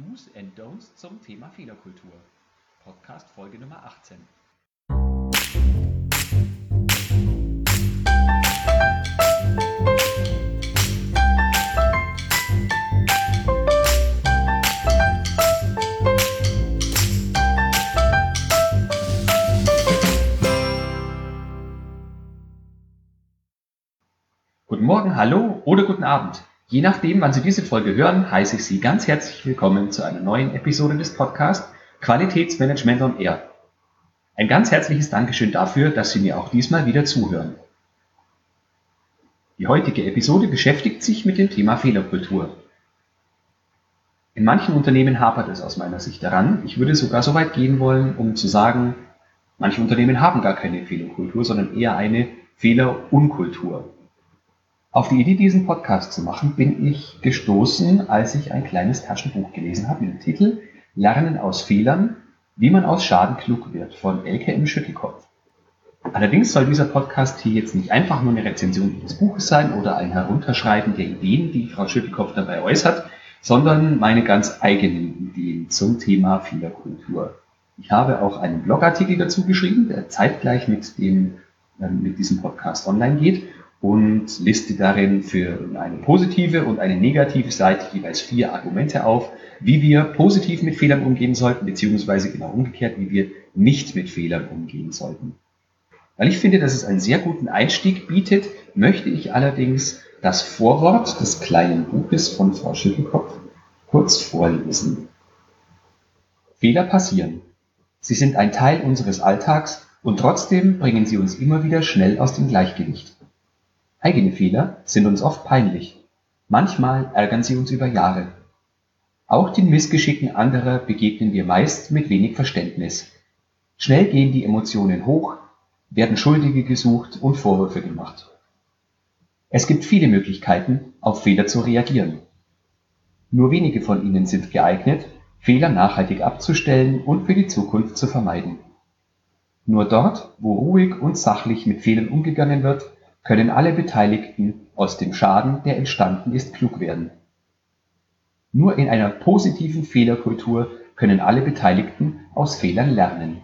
Do's and Don'ts zum Thema Fehlerkultur. Podcast Folge Nummer 18. Guten Morgen, hallo oder guten Abend. Je nachdem, wann Sie diese Folge hören, heiße ich Sie ganz herzlich willkommen zu einer neuen Episode des Podcasts Qualitätsmanagement on Air. Ein ganz herzliches Dankeschön dafür, dass Sie mir auch diesmal wieder zuhören. Die heutige Episode beschäftigt sich mit dem Thema Fehlerkultur. In manchen Unternehmen hapert es aus meiner Sicht daran. Ich würde sogar so weit gehen wollen, um zu sagen, manche Unternehmen haben gar keine Fehlerkultur, sondern eher eine Fehlerunkultur. Auf die Idee, diesen Podcast zu machen, bin ich gestoßen, als ich ein kleines Taschenbuch gelesen habe mit dem Titel Lernen aus Fehlern, wie man aus Schaden klug wird von Elke im Schüttelkopf. Allerdings soll dieser Podcast hier jetzt nicht einfach nur eine Rezension des Buches sein oder ein Herunterschreiben der Ideen, die Frau Schüttelkopf dabei äußert, sondern meine ganz eigenen Ideen zum Thema Fehlerkultur. Ich habe auch einen Blogartikel dazu geschrieben, der zeitgleich mit, dem, äh, mit diesem Podcast online geht und liste darin für eine positive und eine negative Seite jeweils vier Argumente auf, wie wir positiv mit Fehlern umgehen sollten, beziehungsweise genau umgekehrt, wie wir nicht mit Fehlern umgehen sollten. Weil ich finde, dass es einen sehr guten Einstieg bietet, möchte ich allerdings das Vorwort des kleinen Buches von Frau Schüttelkopf kurz vorlesen. Fehler passieren. Sie sind ein Teil unseres Alltags und trotzdem bringen sie uns immer wieder schnell aus dem Gleichgewicht. Eigene Fehler sind uns oft peinlich. Manchmal ärgern sie uns über Jahre. Auch den Missgeschicken anderer begegnen wir meist mit wenig Verständnis. Schnell gehen die Emotionen hoch, werden Schuldige gesucht und Vorwürfe gemacht. Es gibt viele Möglichkeiten, auf Fehler zu reagieren. Nur wenige von ihnen sind geeignet, Fehler nachhaltig abzustellen und für die Zukunft zu vermeiden. Nur dort, wo ruhig und sachlich mit Fehlern umgegangen wird, können alle Beteiligten aus dem Schaden, der entstanden ist, klug werden. Nur in einer positiven Fehlerkultur können alle Beteiligten aus Fehlern lernen.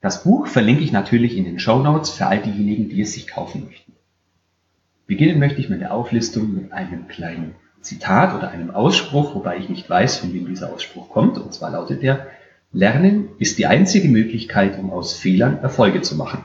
Das Buch verlinke ich natürlich in den Show Notes für all diejenigen, die es sich kaufen möchten. Beginnen möchte ich meine Auflistung mit einem kleinen Zitat oder einem Ausspruch, wobei ich nicht weiß, von wem dieser Ausspruch kommt. Und zwar lautet der, Lernen ist die einzige Möglichkeit, um aus Fehlern Erfolge zu machen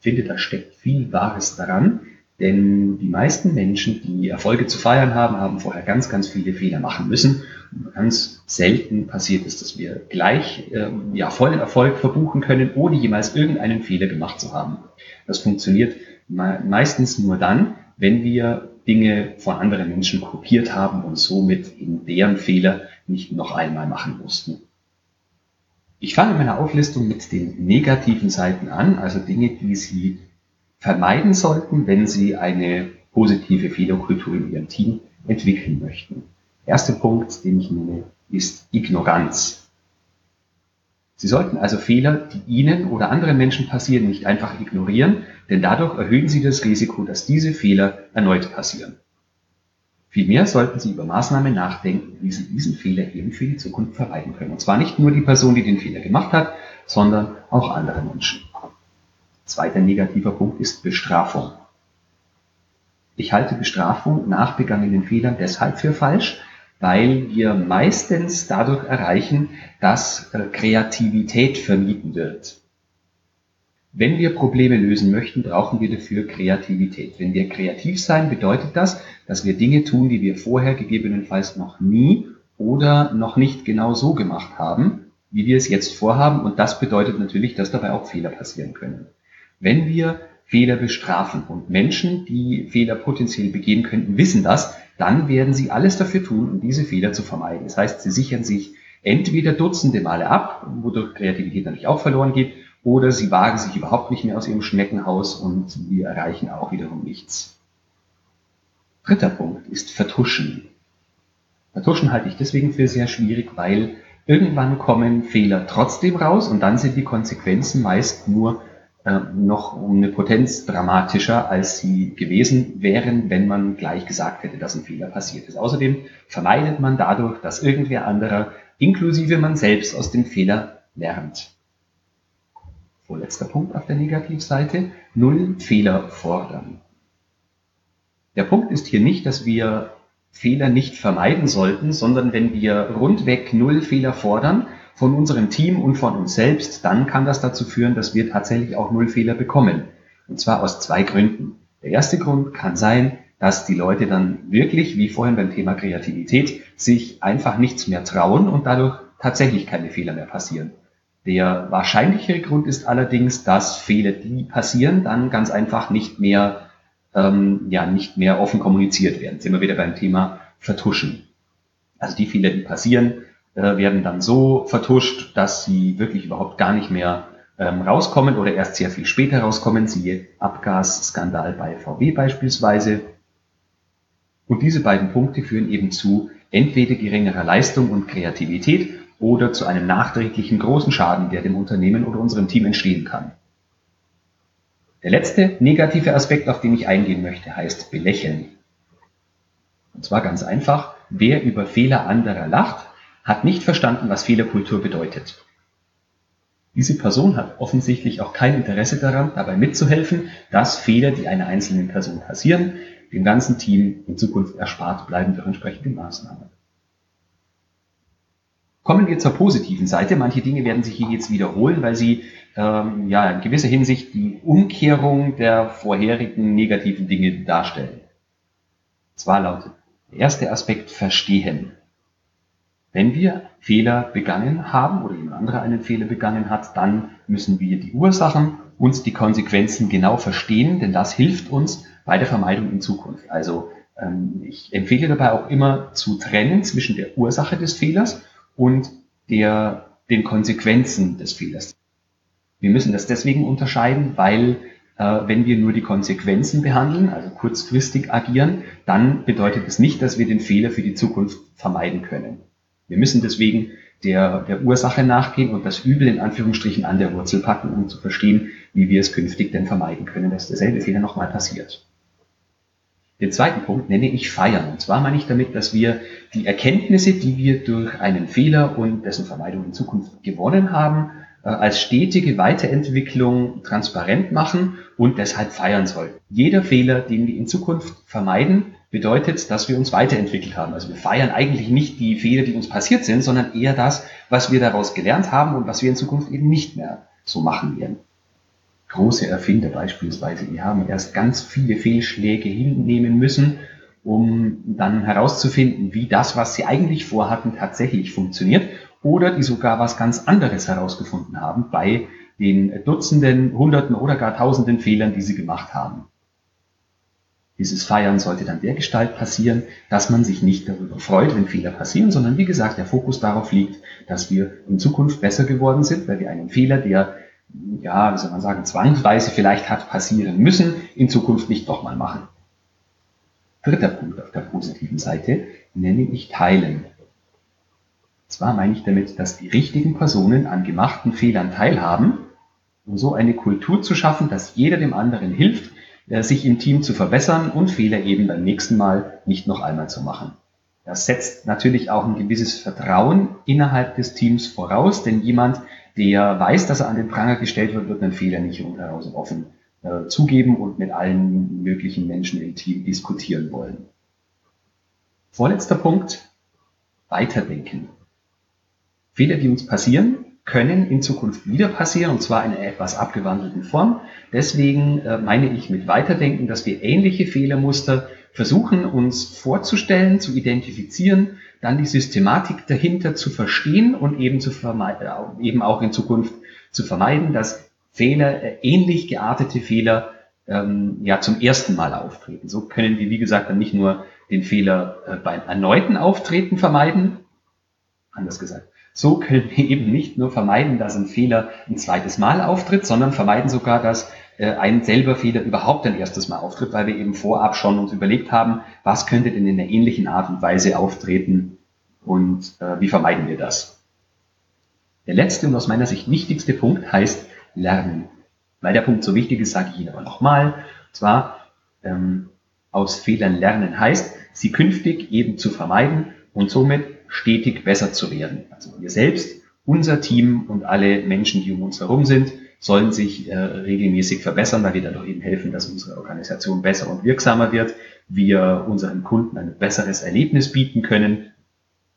finde, da steckt viel Wahres daran, denn die meisten Menschen, die Erfolge zu feiern haben, haben vorher ganz, ganz viele Fehler machen müssen. Und ganz selten passiert es, dass wir gleich äh, ja, vollen Erfolg verbuchen können, ohne jemals irgendeinen Fehler gemacht zu haben. Das funktioniert me meistens nur dann, wenn wir Dinge von anderen Menschen kopiert haben und somit in deren Fehler nicht noch einmal machen mussten. Ich fange in meiner Auflistung mit den negativen Seiten an, also Dinge, die Sie vermeiden sollten, wenn Sie eine positive Fehlerkultur in Ihrem Team entwickeln möchten. Erster Punkt, den ich nenne, ist Ignoranz. Sie sollten also Fehler, die Ihnen oder anderen Menschen passieren, nicht einfach ignorieren, denn dadurch erhöhen Sie das Risiko, dass diese Fehler erneut passieren. Vielmehr sollten Sie über Maßnahmen nachdenken, wie Sie diesen Fehler eben für die Zukunft vermeiden können. Und zwar nicht nur die Person, die den Fehler gemacht hat, sondern auch andere Menschen. Zweiter negativer Punkt ist Bestrafung. Ich halte Bestrafung nach begangenen Fehlern deshalb für falsch, weil wir meistens dadurch erreichen, dass äh, Kreativität vermieden wird. Wenn wir Probleme lösen möchten, brauchen wir dafür Kreativität. Wenn wir kreativ sein, bedeutet das, dass wir Dinge tun, die wir vorher gegebenenfalls noch nie oder noch nicht genau so gemacht haben, wie wir es jetzt vorhaben. Und das bedeutet natürlich, dass dabei auch Fehler passieren können. Wenn wir Fehler bestrafen und Menschen, die Fehler potenziell begehen könnten, wissen das, dann werden sie alles dafür tun, um diese Fehler zu vermeiden. Das heißt, sie sichern sich entweder Dutzende Male ab, wodurch Kreativität natürlich auch verloren geht, oder sie wagen sich überhaupt nicht mehr aus ihrem Schneckenhaus und sie erreichen auch wiederum nichts. Dritter Punkt ist Vertuschen. Vertuschen halte ich deswegen für sehr schwierig, weil irgendwann kommen Fehler trotzdem raus und dann sind die Konsequenzen meist nur äh, noch um eine Potenz dramatischer, als sie gewesen wären, wenn man gleich gesagt hätte, dass ein Fehler passiert ist. Außerdem vermeidet man dadurch, dass irgendwer anderer, inklusive man selbst, aus dem Fehler lernt. Vorletzter Punkt auf der Negativseite. Null Fehler fordern. Der Punkt ist hier nicht, dass wir Fehler nicht vermeiden sollten, sondern wenn wir rundweg Null Fehler fordern, von unserem Team und von uns selbst, dann kann das dazu führen, dass wir tatsächlich auch null Fehler bekommen. Und zwar aus zwei Gründen. Der erste Grund kann sein, dass die Leute dann wirklich, wie vorhin beim Thema Kreativität, sich einfach nichts mehr trauen und dadurch tatsächlich keine Fehler mehr passieren. Der wahrscheinlichere Grund ist allerdings, dass Fehler, die passieren, dann ganz einfach nicht mehr, ähm, ja, nicht mehr offen kommuniziert werden. Sind wir wieder beim Thema Vertuschen. Also die Fehler, die passieren, äh, werden dann so vertuscht, dass sie wirklich überhaupt gar nicht mehr ähm, rauskommen oder erst sehr viel später rauskommen, siehe Abgasskandal bei VW beispielsweise. Und diese beiden Punkte führen eben zu entweder geringerer Leistung und Kreativität oder zu einem nachträglichen großen Schaden, der dem Unternehmen oder unserem Team entstehen kann. Der letzte negative Aspekt, auf den ich eingehen möchte, heißt belächeln. Und zwar ganz einfach, wer über Fehler anderer lacht, hat nicht verstanden, was Fehlerkultur bedeutet. Diese Person hat offensichtlich auch kein Interesse daran, dabei mitzuhelfen, dass Fehler, die einer einzelnen Person passieren, dem ganzen Team in Zukunft erspart bleiben durch entsprechende Maßnahmen. Kommen wir zur positiven Seite. Manche Dinge werden sich hier jetzt wiederholen, weil sie ähm, ja, in gewisser Hinsicht die Umkehrung der vorherigen negativen Dinge darstellen. Zwar lautet der erste Aspekt Verstehen. Wenn wir Fehler begangen haben oder jemand anderer einen Fehler begangen hat, dann müssen wir die Ursachen und die Konsequenzen genau verstehen, denn das hilft uns bei der Vermeidung in Zukunft. Also ähm, ich empfehle dabei auch immer zu trennen zwischen der Ursache des Fehlers und der, den Konsequenzen des Fehlers. Wir müssen das deswegen unterscheiden, weil äh, wenn wir nur die Konsequenzen behandeln, also kurzfristig agieren, dann bedeutet es nicht, dass wir den Fehler für die Zukunft vermeiden können. Wir müssen deswegen der, der Ursache nachgehen und das Übel in Anführungsstrichen an der Wurzel packen, um zu verstehen, wie wir es künftig denn vermeiden können, dass derselbe Fehler nochmal passiert. Den zweiten Punkt nenne ich feiern. Und zwar meine ich damit, dass wir die Erkenntnisse, die wir durch einen Fehler und dessen Vermeidung in Zukunft gewonnen haben, äh, als stetige Weiterentwicklung transparent machen und deshalb feiern sollten. Jeder Fehler, den wir in Zukunft vermeiden, bedeutet, dass wir uns weiterentwickelt haben. Also wir feiern eigentlich nicht die Fehler, die uns passiert sind, sondern eher das, was wir daraus gelernt haben und was wir in Zukunft eben nicht mehr so machen werden. Große Erfinder beispielsweise, die haben erst ganz viele Fehlschläge hinnehmen müssen, um dann herauszufinden, wie das, was sie eigentlich vorhatten, tatsächlich funktioniert oder die sogar was ganz anderes herausgefunden haben bei den Dutzenden, Hunderten oder gar Tausenden Fehlern, die sie gemacht haben. Dieses Feiern sollte dann der Gestalt passieren, dass man sich nicht darüber freut, wenn Fehler passieren, sondern wie gesagt, der Fokus darauf liegt, dass wir in Zukunft besser geworden sind, weil wir einen Fehler, der, ja, wie soll man sagen, zwangsweise vielleicht hat passieren müssen, in Zukunft nicht nochmal machen. Dritter Punkt auf der positiven Seite nenne ich Teilen. Zwar meine ich damit, dass die richtigen Personen an gemachten Fehlern teilhaben, um so eine Kultur zu schaffen, dass jeder dem anderen hilft äh, sich im Team zu verbessern und Fehler eben beim nächsten Mal nicht noch einmal zu machen. Das setzt natürlich auch ein gewisses Vertrauen innerhalb des Teams voraus, denn jemand, der weiß, dass er an den Pranger gestellt wird, wird einen Fehler nicht rundheraus offen äh, zugeben und mit allen möglichen Menschen im Team diskutieren wollen. Vorletzter Punkt, weiterdenken. Fehler, die uns passieren, können in Zukunft wieder passieren, und zwar in einer etwas abgewandelten Form. Deswegen äh, meine ich mit Weiterdenken, dass wir ähnliche Fehlermuster versuchen uns vorzustellen, zu identifizieren, dann die Systematik dahinter zu verstehen und eben, zu eben auch in Zukunft zu vermeiden, dass Fehler, äh, ähnlich geartete Fehler ähm, ja zum ersten Mal auftreten. So können wir, wie gesagt, dann nicht nur den Fehler äh, beim erneuten Auftreten vermeiden, anders gesagt, so können wir eben nicht nur vermeiden, dass ein Fehler ein zweites Mal auftritt, sondern vermeiden sogar, dass äh, ein selber Fehler überhaupt ein erstes Mal auftritt, weil wir eben vorab schon uns überlegt haben, was könnte denn in einer ähnlichen Art und Weise auftreten und äh, wie vermeiden wir das. Der letzte und aus meiner Sicht wichtigste Punkt heißt Lernen. Weil der Punkt so wichtig ist, sage ich Ihnen aber nochmal. Und zwar, ähm, aus Fehlern lernen heißt, sie künftig eben zu vermeiden und somit stetig besser zu werden. Also wir selbst, unser Team und alle Menschen, die um uns herum sind, sollen sich äh, regelmäßig verbessern, weil wir dadurch eben helfen, dass unsere Organisation besser und wirksamer wird, wir unseren Kunden ein besseres Erlebnis bieten können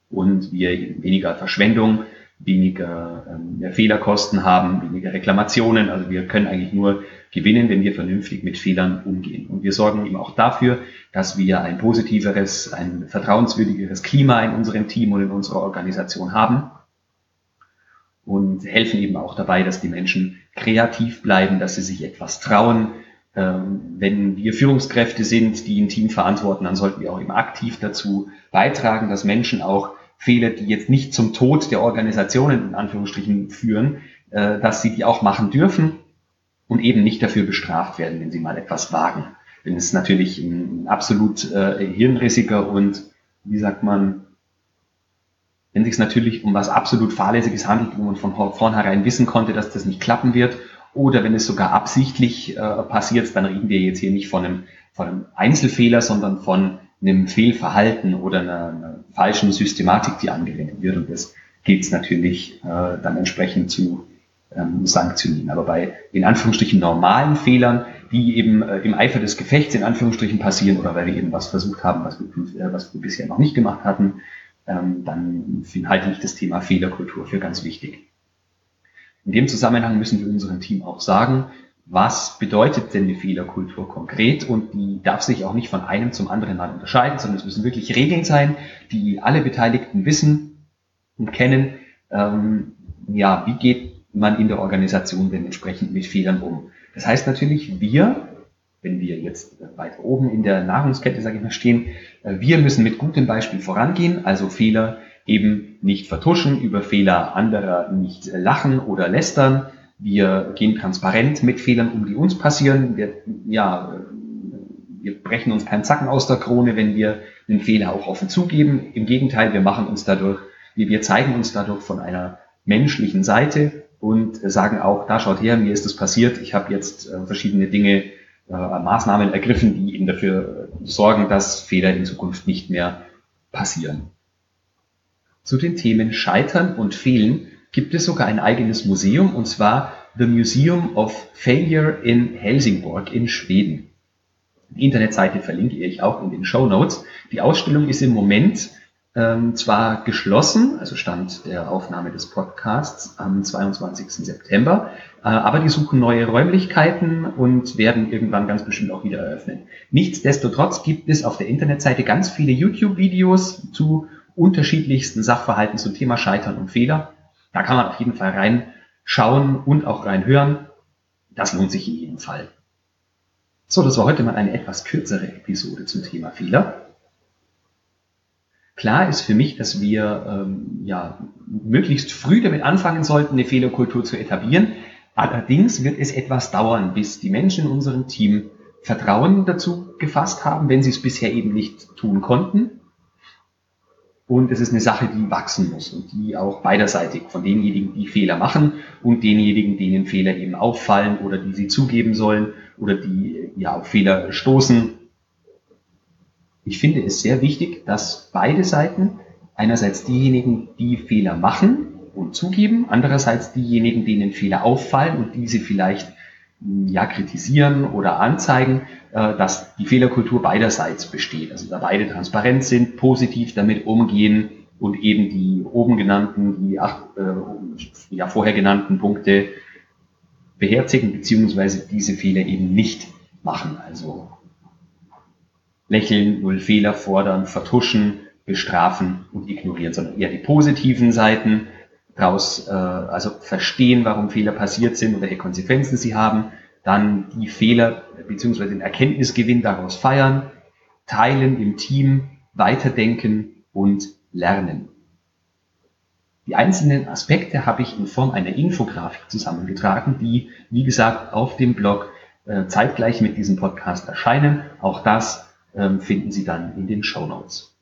und wir weniger Verschwendung, weniger ähm, Fehlerkosten haben, weniger Reklamationen. Also wir können eigentlich nur gewinnen, wenn wir vernünftig mit Fehlern umgehen. Und wir sorgen eben auch dafür, dass wir ein positiveres, ein vertrauenswürdigeres Klima in unserem Team und in unserer Organisation haben und helfen eben auch dabei, dass die Menschen kreativ bleiben, dass sie sich etwas trauen. Ähm, wenn wir Führungskräfte sind, die ein Team verantworten, dann sollten wir auch eben aktiv dazu beitragen, dass Menschen auch Fehler, die jetzt nicht zum Tod der Organisationen in Anführungsstrichen führen, äh, dass sie die auch machen dürfen und eben nicht dafür bestraft werden, wenn sie mal etwas wagen. Denn es ist natürlich ein absolut äh, hirnrissiger und, wie sagt man, wenn sich natürlich um was absolut Fahrlässiges handelt, wo man von vornherein wissen konnte, dass das nicht klappen wird, oder wenn es sogar absichtlich äh, passiert, dann reden wir jetzt hier nicht von einem, von einem Einzelfehler, sondern von einem Fehlverhalten oder einer, einer falschen Systematik, die angewendet wird. Und das gilt es natürlich äh, dann entsprechend zu ähm, sanktionieren. Aber bei in Anführungsstrichen normalen Fehlern, die eben äh, im Eifer des Gefechts in Anführungsstrichen passieren oder weil wir eben was versucht haben, was wir, äh, was wir bisher noch nicht gemacht hatten, dann halte ich das Thema Fehlerkultur für ganz wichtig. In dem Zusammenhang müssen wir unserem Team auch sagen, was bedeutet denn die Fehlerkultur konkret? Und die darf sich auch nicht von einem zum anderen mal unterscheiden, sondern es müssen wirklich Regeln sein, die alle Beteiligten wissen und kennen. Ähm, ja, wie geht man in der Organisation denn entsprechend mit Fehlern um? Das heißt natürlich, wir, wenn wir jetzt weiter oben in der Nahrungskette, sage ich mal, stehen, äh, wir müssen mit gutem Beispiel vorangehen, also Fehler eben nicht vertuschen, über Fehler anderer nicht lachen oder lästern, wir gehen transparent mit Fehlern um, die uns passieren. Wir, ja, wir brechen uns keinen Zacken aus der Krone, wenn wir den Fehler auch offen zugeben. Im Gegenteil, wir machen uns dadurch, wir zeigen uns dadurch von einer menschlichen Seite und sagen auch, da schaut her, mir ist das passiert. Ich habe jetzt äh, verschiedene Dinge, äh, Maßnahmen ergriffen, die eben dafür sorgen, dass Fehler in Zukunft nicht mehr passieren. Zu den Themen Scheitern und Fehlen gibt es sogar ein eigenes Museum, und zwar The Museum of Failure in Helsingborg in Schweden. Die Internetseite verlinke ich auch in den Show Notes. Die Ausstellung ist im Moment ähm, zwar geschlossen, also Stand der Aufnahme des Podcasts am 22. September, äh, aber die suchen neue Räumlichkeiten und werden irgendwann ganz bestimmt auch wieder eröffnen. Nichtsdestotrotz gibt es auf der Internetseite ganz viele YouTube-Videos zu unterschiedlichsten Sachverhalten zum Thema Scheitern und Fehler. Da kann man auf jeden Fall reinschauen und auch reinhören. Das lohnt sich in jedem Fall. So, das war heute mal eine etwas kürzere Episode zum Thema Fehler. Klar ist für mich, dass wir ähm, ja, möglichst früh damit anfangen sollten, eine Fehlerkultur zu etablieren. Allerdings wird es etwas dauern, bis die Menschen in unserem Team Vertrauen dazu gefasst haben, wenn sie es bisher eben nicht tun konnten. Und es ist eine Sache, die wachsen muss und die auch beiderseitig von denjenigen, die Fehler machen und denjenigen, denen Fehler eben auffallen oder die sie zugeben sollen oder die ja auf Fehler stoßen. Ich finde es sehr wichtig, dass beide Seiten, einerseits diejenigen, die Fehler machen und zugeben, andererseits diejenigen, denen Fehler auffallen und diese vielleicht ja, kritisieren oder anzeigen, äh, dass die Fehlerkultur beiderseits besteht. Also da beide transparent sind, positiv damit umgehen und eben die oben genannten, die acht, äh, ja, vorher genannten Punkte beherzigen, beziehungsweise diese Fehler eben nicht machen. Also lächeln, null Fehler fordern, vertuschen, bestrafen und ignorieren, sondern eher die positiven Seiten daraus äh, also verstehen, warum Fehler passiert sind und welche Konsequenzen sie haben, dann die Fehler bzw. den Erkenntnisgewinn daraus feiern, teilen im Team, weiterdenken und lernen. Die einzelnen Aspekte habe ich in Form einer Infografik zusammengetragen, die, wie gesagt, auf dem Blog äh, zeitgleich mit diesem Podcast erscheinen. Auch das finden Sie dann in den Show Notes.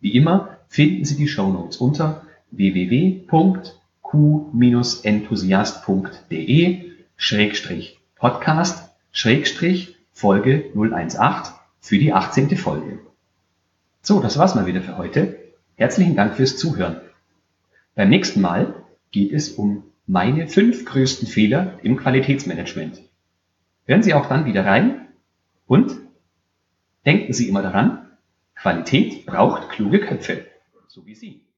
Wie immer finden Sie die Show Notes unter www.q-enthusiast.de Schrägstrich Podcast Schrägstrich Folge 018 für die 18. Folge. So, das war's mal wieder für heute. Herzlichen Dank fürs Zuhören. Beim nächsten Mal geht es um meine fünf größten Fehler im Qualitätsmanagement. Hören Sie auch dann wieder rein und denken Sie immer daran, Qualität braucht kluge Köpfe, so wie Sie.